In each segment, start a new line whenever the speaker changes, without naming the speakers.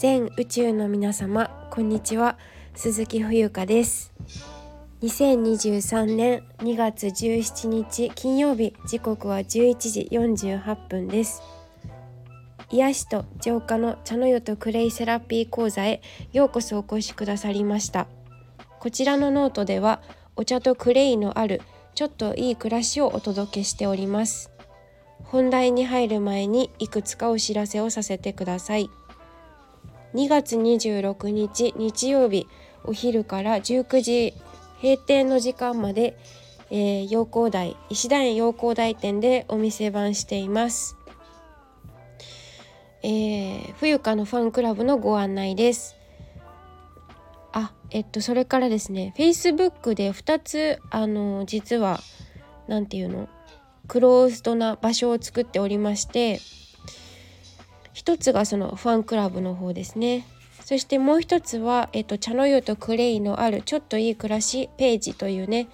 全宇宙の皆様こんにちは。鈴木冬香です。2023年2月17日金曜日時刻は11時48分です。癒しと浄化の茶の湯とクレイセラピー講座へようこそお越しくださりました。こちらのノートではお茶とクレイのあるちょっといい暮らしをお届けしております。本題に入る前にいくつかお知らせをさせてください。2月26日日曜日お昼から19時閉店の時間まで、えー、陽光台石田園陽光台店でお店番しています、えー、冬香のファンクラブのご案内です。あえっとそれからですね Facebook で2つあの実は何て言うのクローズドな場所を作っておりまして一つがそのファンクラブの方ですねそしてもう一つは、えっと、茶の湯とクレイのあるちょっといい暮らしページというね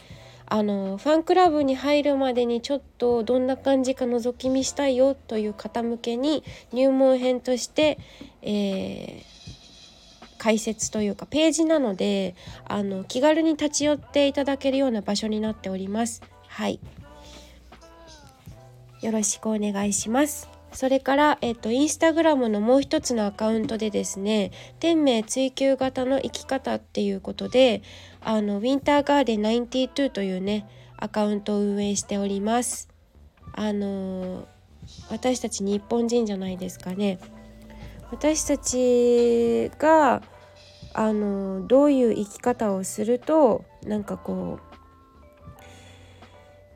あのファンクラブに入るまでにちょっとどんな感じか覗き見したいよという方向けに入門編として、えー、解説というかページなのであの気軽に立ち寄っていただけるような場所になっております。はいよろしくお願いします。それから、えっと、インスタグラムのもう一つのアカウントでですね天命追求型の生き方っていうことであのウィンターガーデン92というねアカウントを運営しております。あの私たち日本人じゃないですかね。私たちがあのどういう生き方をするとなんかこ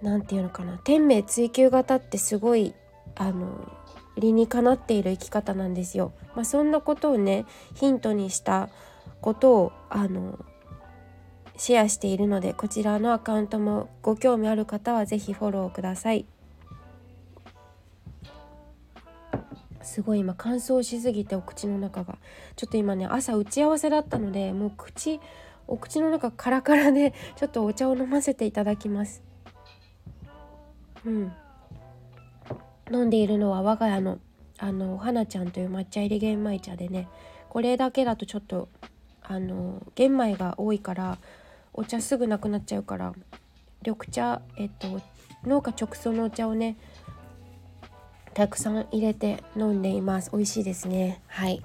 う何て言うのかな天命追求型ってすごいあの理にかなっている生き方なんですよ。まあ、そんなことをねヒントにしたことをあのシェアしているのでこちらのアカウントもご興味ある方は是非フォローください。すごい今乾燥しすぎてお口の中がちょっと今ね朝打ち合わせだったのでもう口お口の中カラカラでちょっとお茶を飲ませていただきますうん飲んでいるのは我が家のあの花ちゃんという抹茶入り玄米茶でねこれだけだとちょっとあの玄米が多いからお茶すぐなくなっちゃうから緑茶えっと農家直送のお茶をねたくさん入れて飲んでいます。美味しいですね。はい。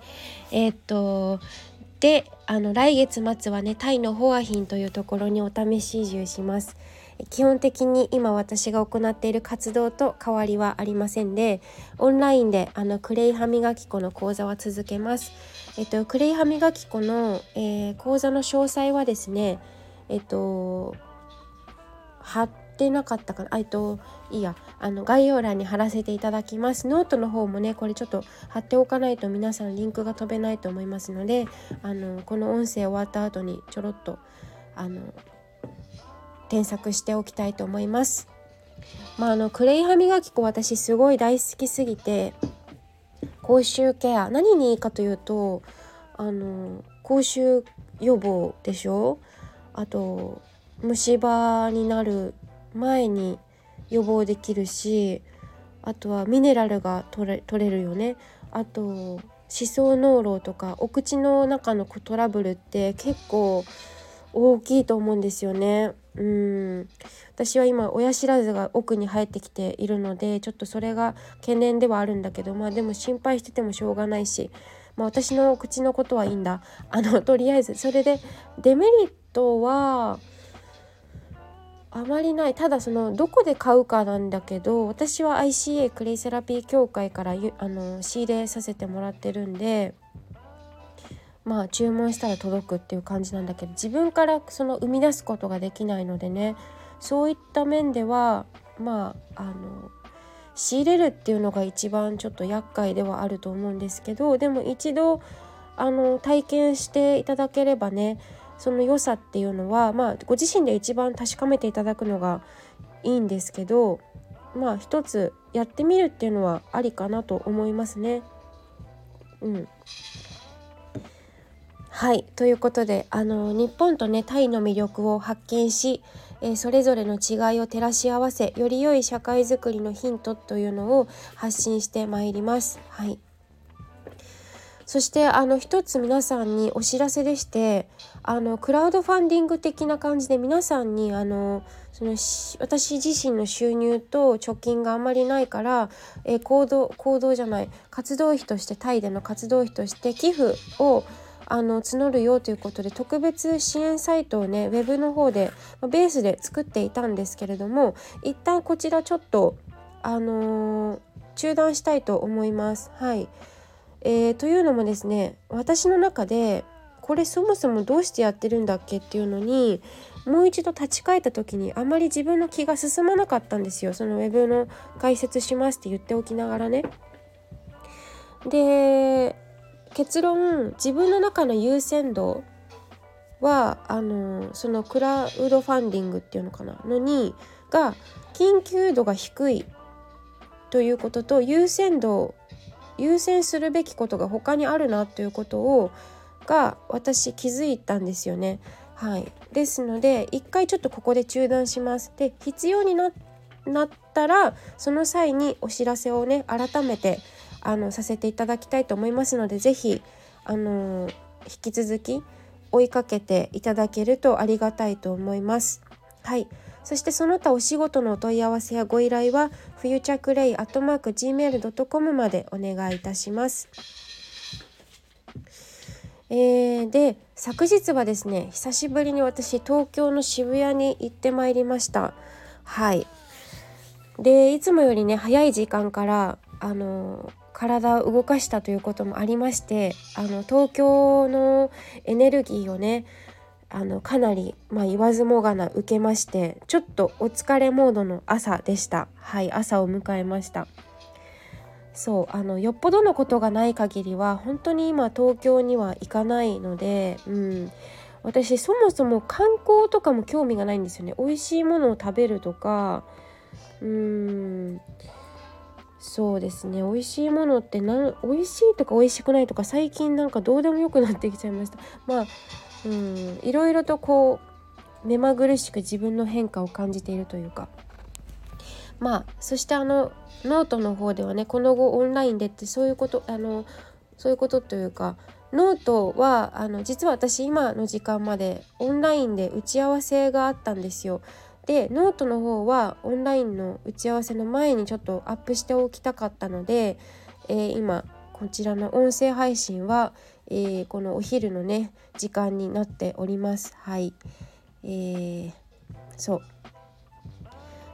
えー、っとであの来月末はねタイのホアヒンというところにお試し移住します。基本的に今私が行っている活動と変わりはありませんでオンラインであのクレイ歯磨き粉の講座は続けます。えっと、クレイ歯磨き粉の、えー、講座の詳細はですねえっと貼ってなかったかな。えっといいや。あの概要欄に貼らせていただきます。ノートの方もねこれちょっと貼っておかないと皆さんリンクが飛べないと思いますのであのこの音声終わった後にちょろっとあの添削しておきたいと思います。まあ、あのクレイ歯磨き粉私すごい大好きすぎて口臭ケア何にいいかというとあの口臭予防でしょ？あと虫歯になる前に予防できるしあとはミネラルが取れ取れるよねあと歯槽膿漏とかお口の中のトラブルって結構大きいと思うんですよね。うん。私は今親知らずが奥に入ってきているのでちょっとそれが懸念ではあるんだけどまあでも心配しててもしょうがないし、まあ、私の口のことはいいんだ。あのとりあえずそれでデメリットはあまりない。ただそのどこで買うかなんだけど私は ICA クレイセラピー協会からあの仕入れさせてもらってるんでまあ注文したら届くっていう感じなんだけど自分からその生み出すことができないのでねそういった面ではまああの仕入れるっていうのが一番ちょっと厄介ではあると思うんですけどでも一度あの体験していただければねその良さっていうのはまあご自身で一番確かめていただくのがいいんですけどまあ一つやってみるっていうのはありかなと思いますね。うん、はいということであの日本とねタイの魅力を発見し、えー、それぞれの違いを照らし合わせより良い社会づくりのヒントというのを発信してまいります。はいそしてあの一つ皆さんにお知らせでしてあのクラウドファンディング的な感じで皆さんにあのその私自身の収入と貯金があまりないから、え、行動行動じゃない活動費としてタイでの活動費として寄付をあの募るよということで特別支援サイトをねウェブの方でベースで作っていたんですけれども一旦こちらちょっとあのー、中断したいと思います。はいえー、というのもですね私の中でこれそもそもどうしてやってるんだっけっていうのにもう一度立ち返った時にあまり自分の気が進まなかったんですよそのウェブの解説しますって言っておきながらね。で結論自分の中の優先度はあのそのクラウドファンディングっていうのかな？のにが緊急度が低いということと優先度優先するべきことが他にあるなということをが私気づいたんですよね。はい、ですので一回ちょっとここで中断します。で必要になったらその際にお知らせをね改めてあのさせていただきたいと思いますので是非あの引き続き追いかけていただけるとありがたいと思います。はいそしてその他お仕事のお問い合わせやご依頼は futureclay.gmail.com までお願いいたします。えー、で昨日はですね久しぶりに私東京の渋谷に行ってまいりましたはいでいつもよりね早い時間からあの体を動かしたということもありましてあの東京のエネルギーをねあのかなり、まあ、言わずもがな受けましてちょっとお疲れモードの朝でした。はい朝を迎えました。そうあのよっぽどのことがない限りは本当に今東京には行かないので、うん、私そもそも観光とかも興味がないんですよね。美味しいものを食べるとかうん。そうですね。美味しいものってな美味しいとか美味しくないとか最近なんかどうでもよくなってきちゃいました。まあうんいろいろとこう目まぐるしく自分の変化を感じているというか。まあそしてあのノートの方ではねこの後オンラインでってそういうことあのそういうことというかノートはあの実は私今の時間までオンラインで打ち合わせがあったんですよ。でノートの方はオンラインの打ち合わせの前にちょっとアップしておきたかったので、えー、今こちらの音声配信は、えー、このお昼のね時間になっております。はい。えー、そう。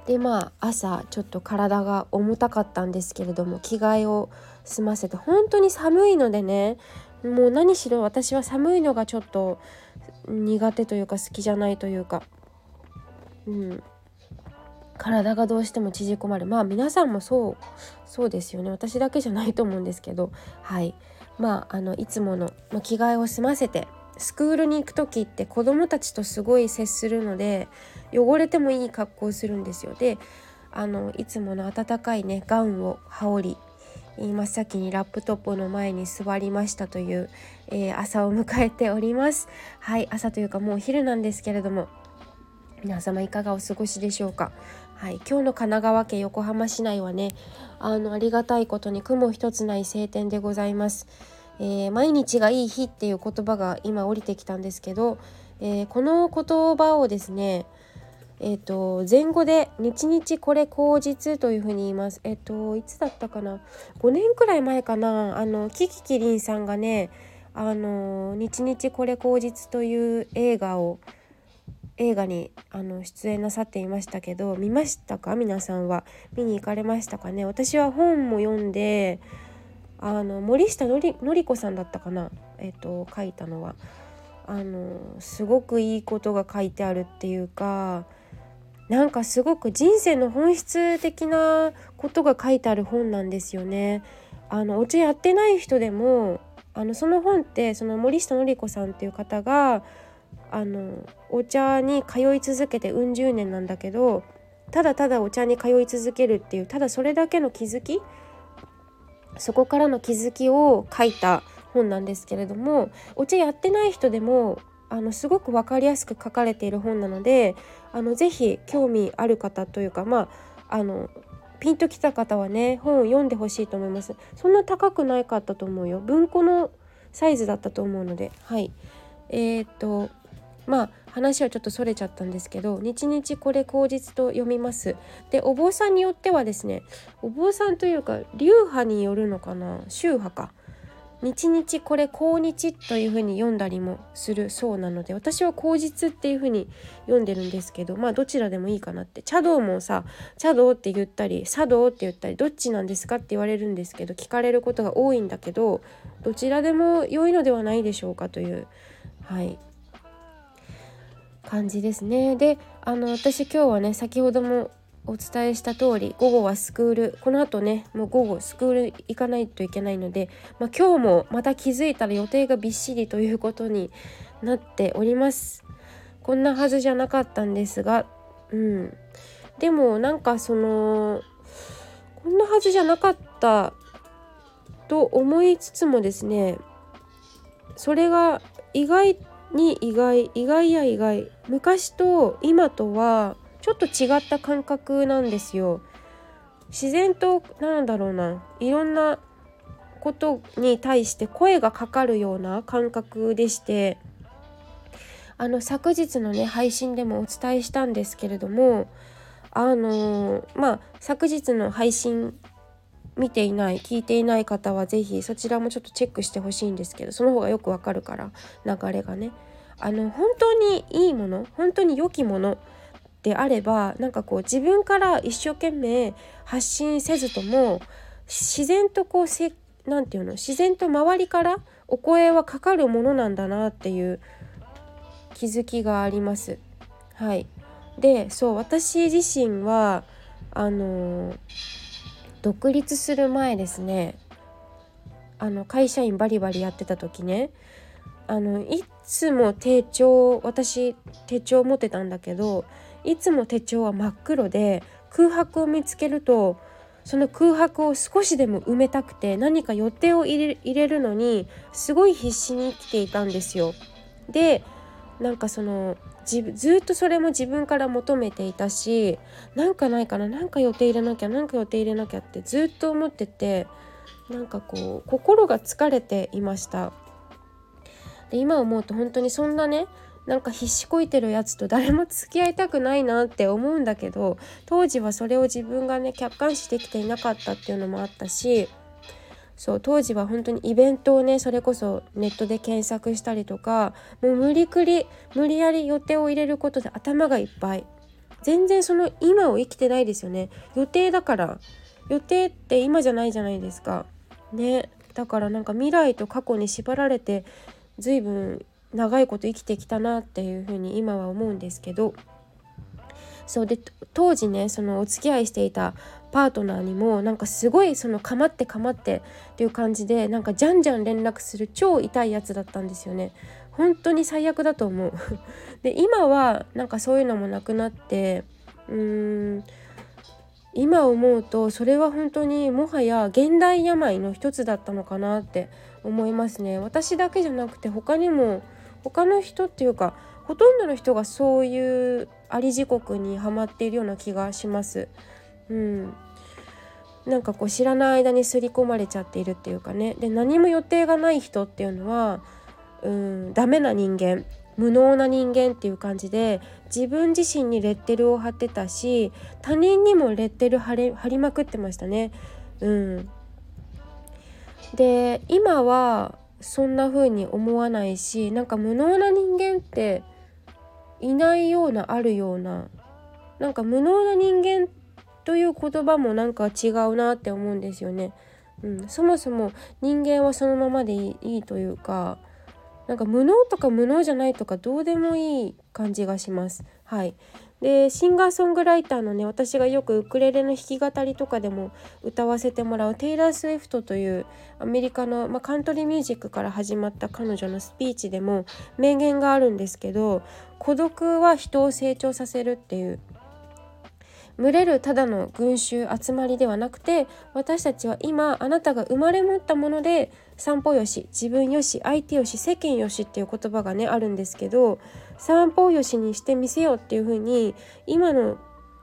でまあ朝ちょっと体が重たかったんですけれども着替えを済ませて本当に寒いのでねもう何しろ私は寒いのがちょっと苦手というか好きじゃないというかうん。体がどうしても縮こまる。まあ皆さんもそうそうですよね。私だけじゃないと思うんですけど。はい。まああのいつもの、ま、着替えを済ませてスクールに行く時って子どもたちとすごい接するので汚れてもいい格好をするんですよ。であのいつもの暖かいねガウンを羽織り真っ先にラップトップの前に座りましたという、えー、朝を迎えております。はい。朝というかもうお昼なんですけれども皆様いかがお過ごしでしょうか？はい、今日の神奈川県横浜市内はねあのありがたいことに雲一つない晴天でございます、えー、毎日がいい日っていう言葉が今降りてきたんですけど、えー、この言葉をですねえーと、前後で「日々これ口実」というふうに言います。えっ、といつだったかな？5年くらい前かな？あのキキキリンさんがね「あの日々これ口実」という映画を映画にあの出演なさっていましたけど見ましたか？皆さんは。見に行かれましたかね？私は本も読んであの森下のりのり子さんだったかな、えっと、書いたのは。あのすごくいいことが書いてあるっていうかなんかすごく人生の本質的なことが書いてある本なんですよね。あのお茶やってない人でもあのその本ってその森下のり子さんっていう方があのお茶に通い続けてうん十年なんだけどただただお茶に通い続けるっていうただそれだけの気づきそこからの気づきを書いた本なんですけれどもお茶やってない人でもあのすごく分かりやすく書かれている本なのであのぜひ興味ある方というかまああのピンときた方はね本を読んでほしいと思います。そんな高くないかったと思うよ。文庫のサイズだったと思うので。はい。えー、っとまあ話はちょっとそれちゃったんですけど日々これ口実と読みます。でお坊さんによってはですねお坊さんというか流派によるのかな宗派か。日々これ口日というふうに読んだりもするそうなので私は口実っていうふうに読んでるんですけどまあどちらでもいいかなって。茶道もさ茶道って言ったり茶道って言ったりどっちなんですかって言われるんですけど聞かれることが多いんだけどどちらでも良いのではないでしょうかというはい。感じですね。であの私今日はね先ほどもお伝えした通り午後はスクールこの後ねもう午後スクール行かないといけないので、まあ、今日もまた気づいたら予定がびっしりということになっておりますこんなはずじゃなかったんですがうんでもなんかそのこんなはずじゃなかったと思いつつもですねそれが意外に意外意外や意外昔と今とはちょっと違った感覚なんですよ。自然となんだろうないろんなことに対して声がかかるような感覚でしてあの昨日のね配信でもお伝えしたんですけれどもあのまあ昨日の配信見ていない聞いていない方は是非そちらもちょっとチェックしてほしいんですけどその方がよくわかるから流れがねあの本当にいいもの本当に良きものであればなんかこう自分から一生懸命発信せずとも自然とこうせなんていうの自然と周りからお声はかかるものなんだなっていう気づきがあります。はい、でそう私自身はあの独立する前ですねあの会社員バリバリやってた時ねあのいつも手帳私手帳持ってたんだけどいつも手帳は真っ黒で空白を見つけるとその空白を少しでも埋めたくて何か予定を入れるのにすごい必死に生きていたんですよ。でなんかその自ずっとそれも自分から求めていたしなんかないかななんか予定入れなきゃなんか予定入れなきゃってずっと思っててなんかこう心が疲れていました。で今思うと本当にそんなねなんか必死こいてるやつと誰も付き合いたくないなって思うんだけど当時はそれを自分がね客観視できていなかったっていうのもあったしそう当時は本当にイベントをねそれこそネットで検索したりとかもう無理くり無理やり予定を入れることで頭がいっぱい。全然その今を生きてないですよね。予定だから。予定って今じゃないじゃないですか。ね。だからなんか未来と過去に縛られて随分長いこと生きてきたなっていうふうに今は思うんですけど。そうで当時ねそのお付き合いしていたパートナーにもなんかすごいそのかまってかまってっていう感じでなんかじゃんじゃん連絡する超痛いやつだったんですよね。本当に最悪だと思う。で今はなんかそういうのもなくなってうーん今思うとそれは本当にもはや現代病の一つだったのかなって思いますね。私だけじゃなくて他にも他の人っていうかほとんどの人がそういうあり時刻にはまっているような気がします。うん、なんかこう知らない間に刷り込まれちゃっているっていうかねで何も予定がない人っていうのはうんダメな人間無能な人間っていう感じで自分自身にレッテルを貼ってたし他人にもレッテル貼り貼りまくってましたね。うん、で今はそんな風に思わないしなんか無能な人間っていないようなあるようななんか無能な人間という言葉もなんか違うなって思うんですよね。うん、そもそも人間はそのままでいいというかなんか無能とか無能じゃないとかどうでもいい感じがします。はい、でシンガーソングライターのね私がよくウクレレの弾き語りとかでも歌わせてもらうテイラー・スウィフトというアメリカの、まあ、カントリーミュージックから始まった彼女のスピーチでも名言があるんですけど孤独は人を成長させるっていう群れるただの群衆集まりではなくて私たちは今あなたが生まれ持ったもので散歩よし自分よし相手よし世間よしっていう言葉がねあるんですけど散歩よしにしてみせようっていう風に今の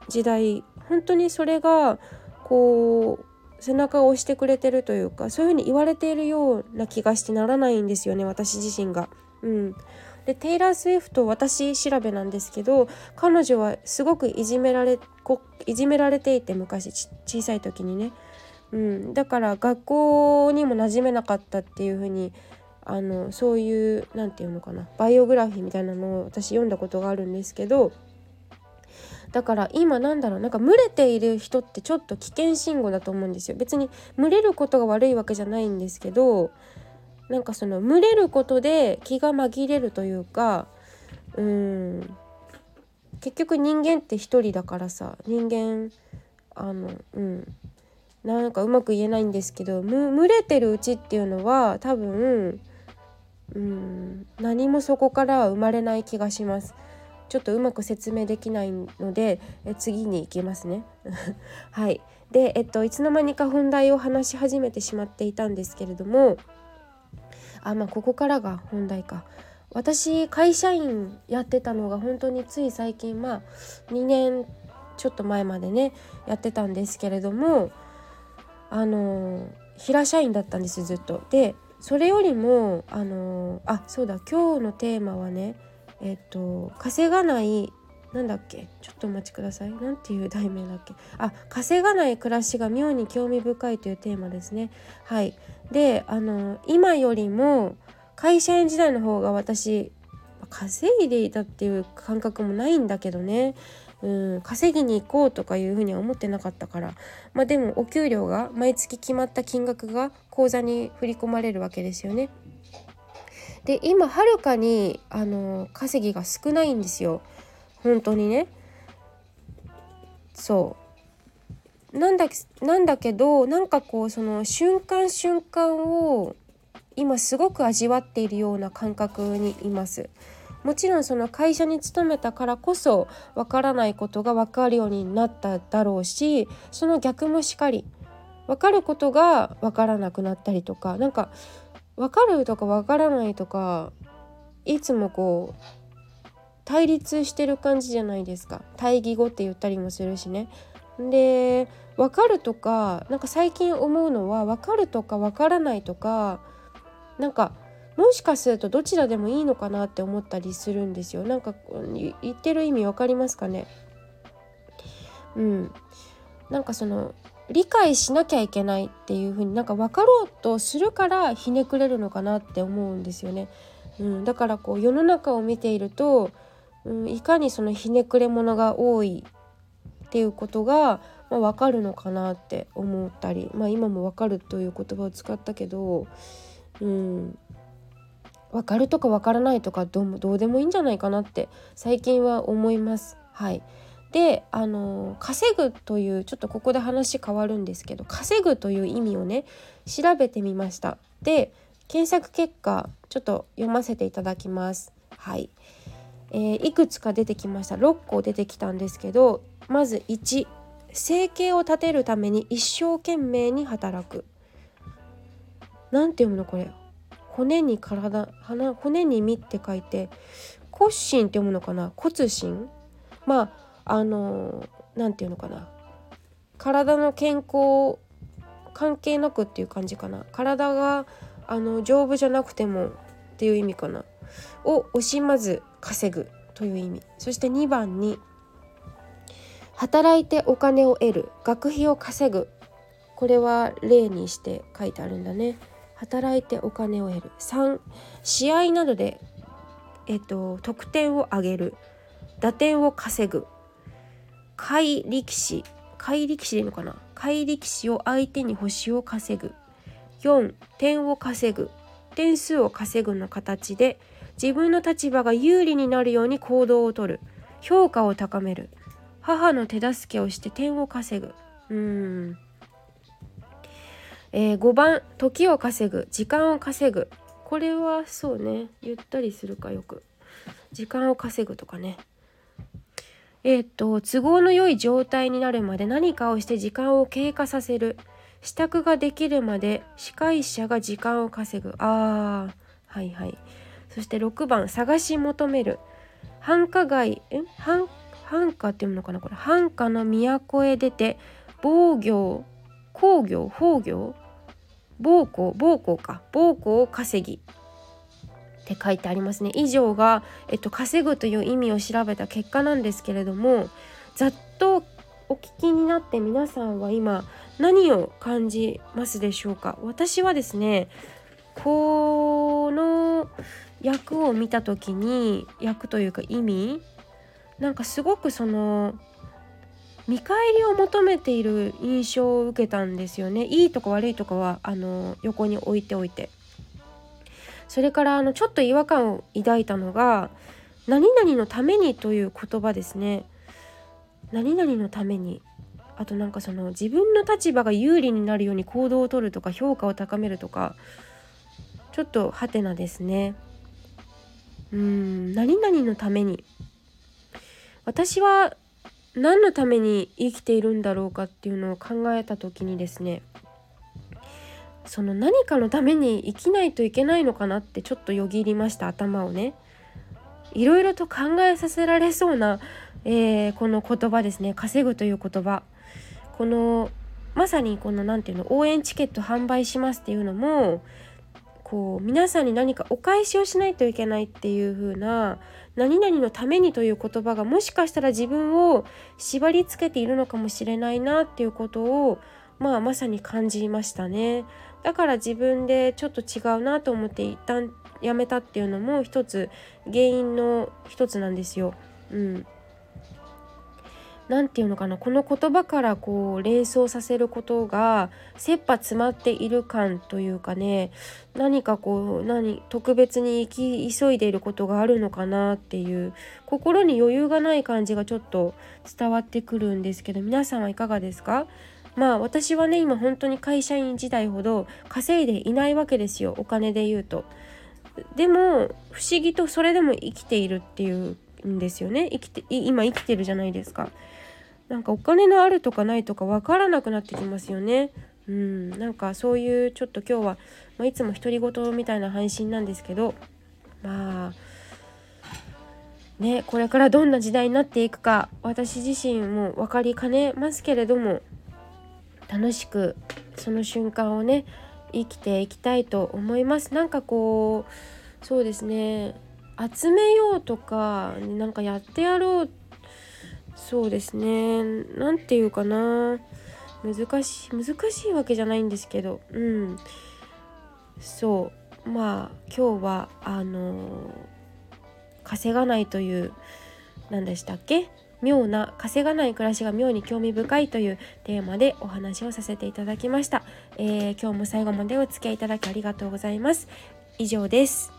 時代本当にそれがこう背中を押してくれてるというかそういうふうに言われているような気がしてならないんですよね私自身が。うん、でテイラー・スウィフト私調べなんですけど彼女はすごくいじめられこいじめられていて昔小さい時にね、うん、だから学校にも馴染めなかったっていう風にあのそういう何て言うのかなバイオグラフィーみたいなのを私読んだことがあるんですけどだから今なんだろうなんか群れている人ってちょっと危険信号だと思うんですよ。別に群れることが悪いわけじゃないんですけどなんかその群れることで気が紛れるというかうん結局人間って一人だからさ人間あのうんなんかうまく言えないんですけど群れてるうちっていうのは多分うん何もそこからは生まれない気がします。ちょっとうまく説明できないのでえ次に行きますね。はいで、えっと、いつの間にか本題を話し始めてしまっていたんですけれどもあまあここからが本題か私会社員やってたのが本当につい最近まあ2年ちょっと前までねやってたんですけれどもあの平社員だったんですずっと。でそれよりもあのあそうだ今日のテーマはねえっと稼がないなんだっけちょっとお待ちください。何ていう題名だっけ。あ稼がない暮らしが妙に興味深いというテーマですね。はい。であの今よりも会社員時代の方が私稼いでいたっていう感覚もないんだけどねうん稼ぎに行こうとかいうふうには思ってなかったからまあでもお給料が毎月決まった金額が口座に振り込まれるわけですよね。で今はるかにあの稼ぎが少ないんですよ本当にね。そうなんだなんだけどなんかこうその瞬間瞬間を今すごく味わっているような感覚にいます。もちろんその会社に勤めたからこそわからないことが分かるようになっただろうしその逆もしかり分かることが分からなくなったりとかなんか分かるとか分からないとかいつもこう対立してる感じじゃないですか対義語って言ったりもするしね。で分かるとかなんか最近思うのは分かるとか分からないとかなんかもしかするとどちらでもいいのかなって思ったりするんですよ。なんか言ってる意味分かりますかね？うん。なんかその理解しなきゃいけないっていう風になんか分かろうとするからひねくれるのかなって思うんですよね。うん、だからこう世の中を見ていると、うん、いかにそのひねくれ者が多いっていうことが、まあ、分かるのかなって思ったり、まあ、今も分かるという言葉を使ったけど、うん、分かるとか分からないとかどうどうでもいいんじゃないかなって最近は思います。はいであの稼ぐというちょっとここで話変わるんですけど稼ぐという意味をね調べてみました。で検索結果ちょっと読ませていただきます。はい、えー、いくつか出てきました6個出てきたんですけどまず1生計を立てるために一生懸命に働く。なんて読むのこれ？骨に体鼻骨に身って書いて骨心って読むのかな？骨心まああの何て言うのかな？体の健康関係なくっていう感じかな？体があの丈夫じゃなくてもっていう意味かな？を惜しまず稼ぐという意味。そして2番に働いてお金を得る。学費を稼ぐ。これは例にして書いてあるんだね。働いてお金を得る。3試合などで、えっと、得点を上げる。打点を稼ぐ。下位力士。下位力士でいいのかな？下位力士を相手に星を稼ぐ。4点を稼ぐ。点数を稼ぐの形で自分の立場が有利になるように行動をとる。評価を高める。母の手助けをして点を稼ぐ。うん。えー、5番時を稼ぐ時間を稼ぐ。これはそうねゆったりするかよく。時間を稼ぐとかね。えっ、と都合の良い状態になるまで何かをして時間を経過させる。支度ができるまで司会者が時間を稼ぐ。あーはいはい。そして6番探し求める。繁華街え？繁繁華っていうのかなこれ。繁華の都へ出て防御工業法業暴行暴行か。暴行を稼ぎ。って書いてありますね。以上が、えっと、稼ぐという意味を調べた結果なんですけれどもざっとお聞きになって皆さんは今何を感じますでしょうか？私はですねこの役を見た時に役というか意味なんかすごくその見返りを求めている印象を受けたんですよね。いいとか悪いとかはあの横に置いておいて。それからあのちょっと違和感を抱いたのが何々のためにという言葉ですね。何々のために。あとなんかその自分の立場が有利になるように行動をとるとか評価を高めるとかちょっとハテナですね。うーん何々のために。私は何のために生きているんだろうかっていうのを考えた時にですねその何かのために生きないといけないのかなってちょっとよぎりました頭をね。いろいろと考えさせられそうな、えー、この言葉ですね。稼ぐという言葉。このまさにこの何て言うの応援チケット販売しますっていうのもこう皆さんに何かお返しをしないといけないっていう風な何々のためにという言葉がもしかしたら自分を縛りつけているのかもしれないなっていうことをまあまさに感じましたね。だから自分でちょっと違うなと思って一旦やめたっていうのも一つ原因の一つなんですよ。うん。何て言うのかなこの言葉からこう連想させることが切羽詰まっている感というかね何かこう何特別に生き急いでいることがあるのかなっていう心に余裕がない感じがちょっと伝わってくるんですけど皆さんはいかがですか？まあ私はね今本当に会社員時代ほど稼いでいないわけですよお金で言うと。でも不思議とそれでも生きているっていうんですよね生きて今生きてるじゃないですか。なんかお金のあるとかないとか分からなくなってきますよね。うん、なんかそういうちょっと今日は、まあ、いつも独り言みたいな配信なんですけど。まあねこれからどんな時代になっていくか私自身も分かりかねますけれども楽しくその瞬間をね生きていきたいと思います。なんかこうそうですね集めようとかなんかやってやろうそうですね。何て言うかな。難しい難しいわけじゃないんですけど。うん。そう。まあ今日はあの稼がないという何でしたっけ？妙な稼がない暮らしが妙に興味深いというテーマでお話をさせていただきました、えー、今日も最後までお付き合いいただきありがとうございます。以上です。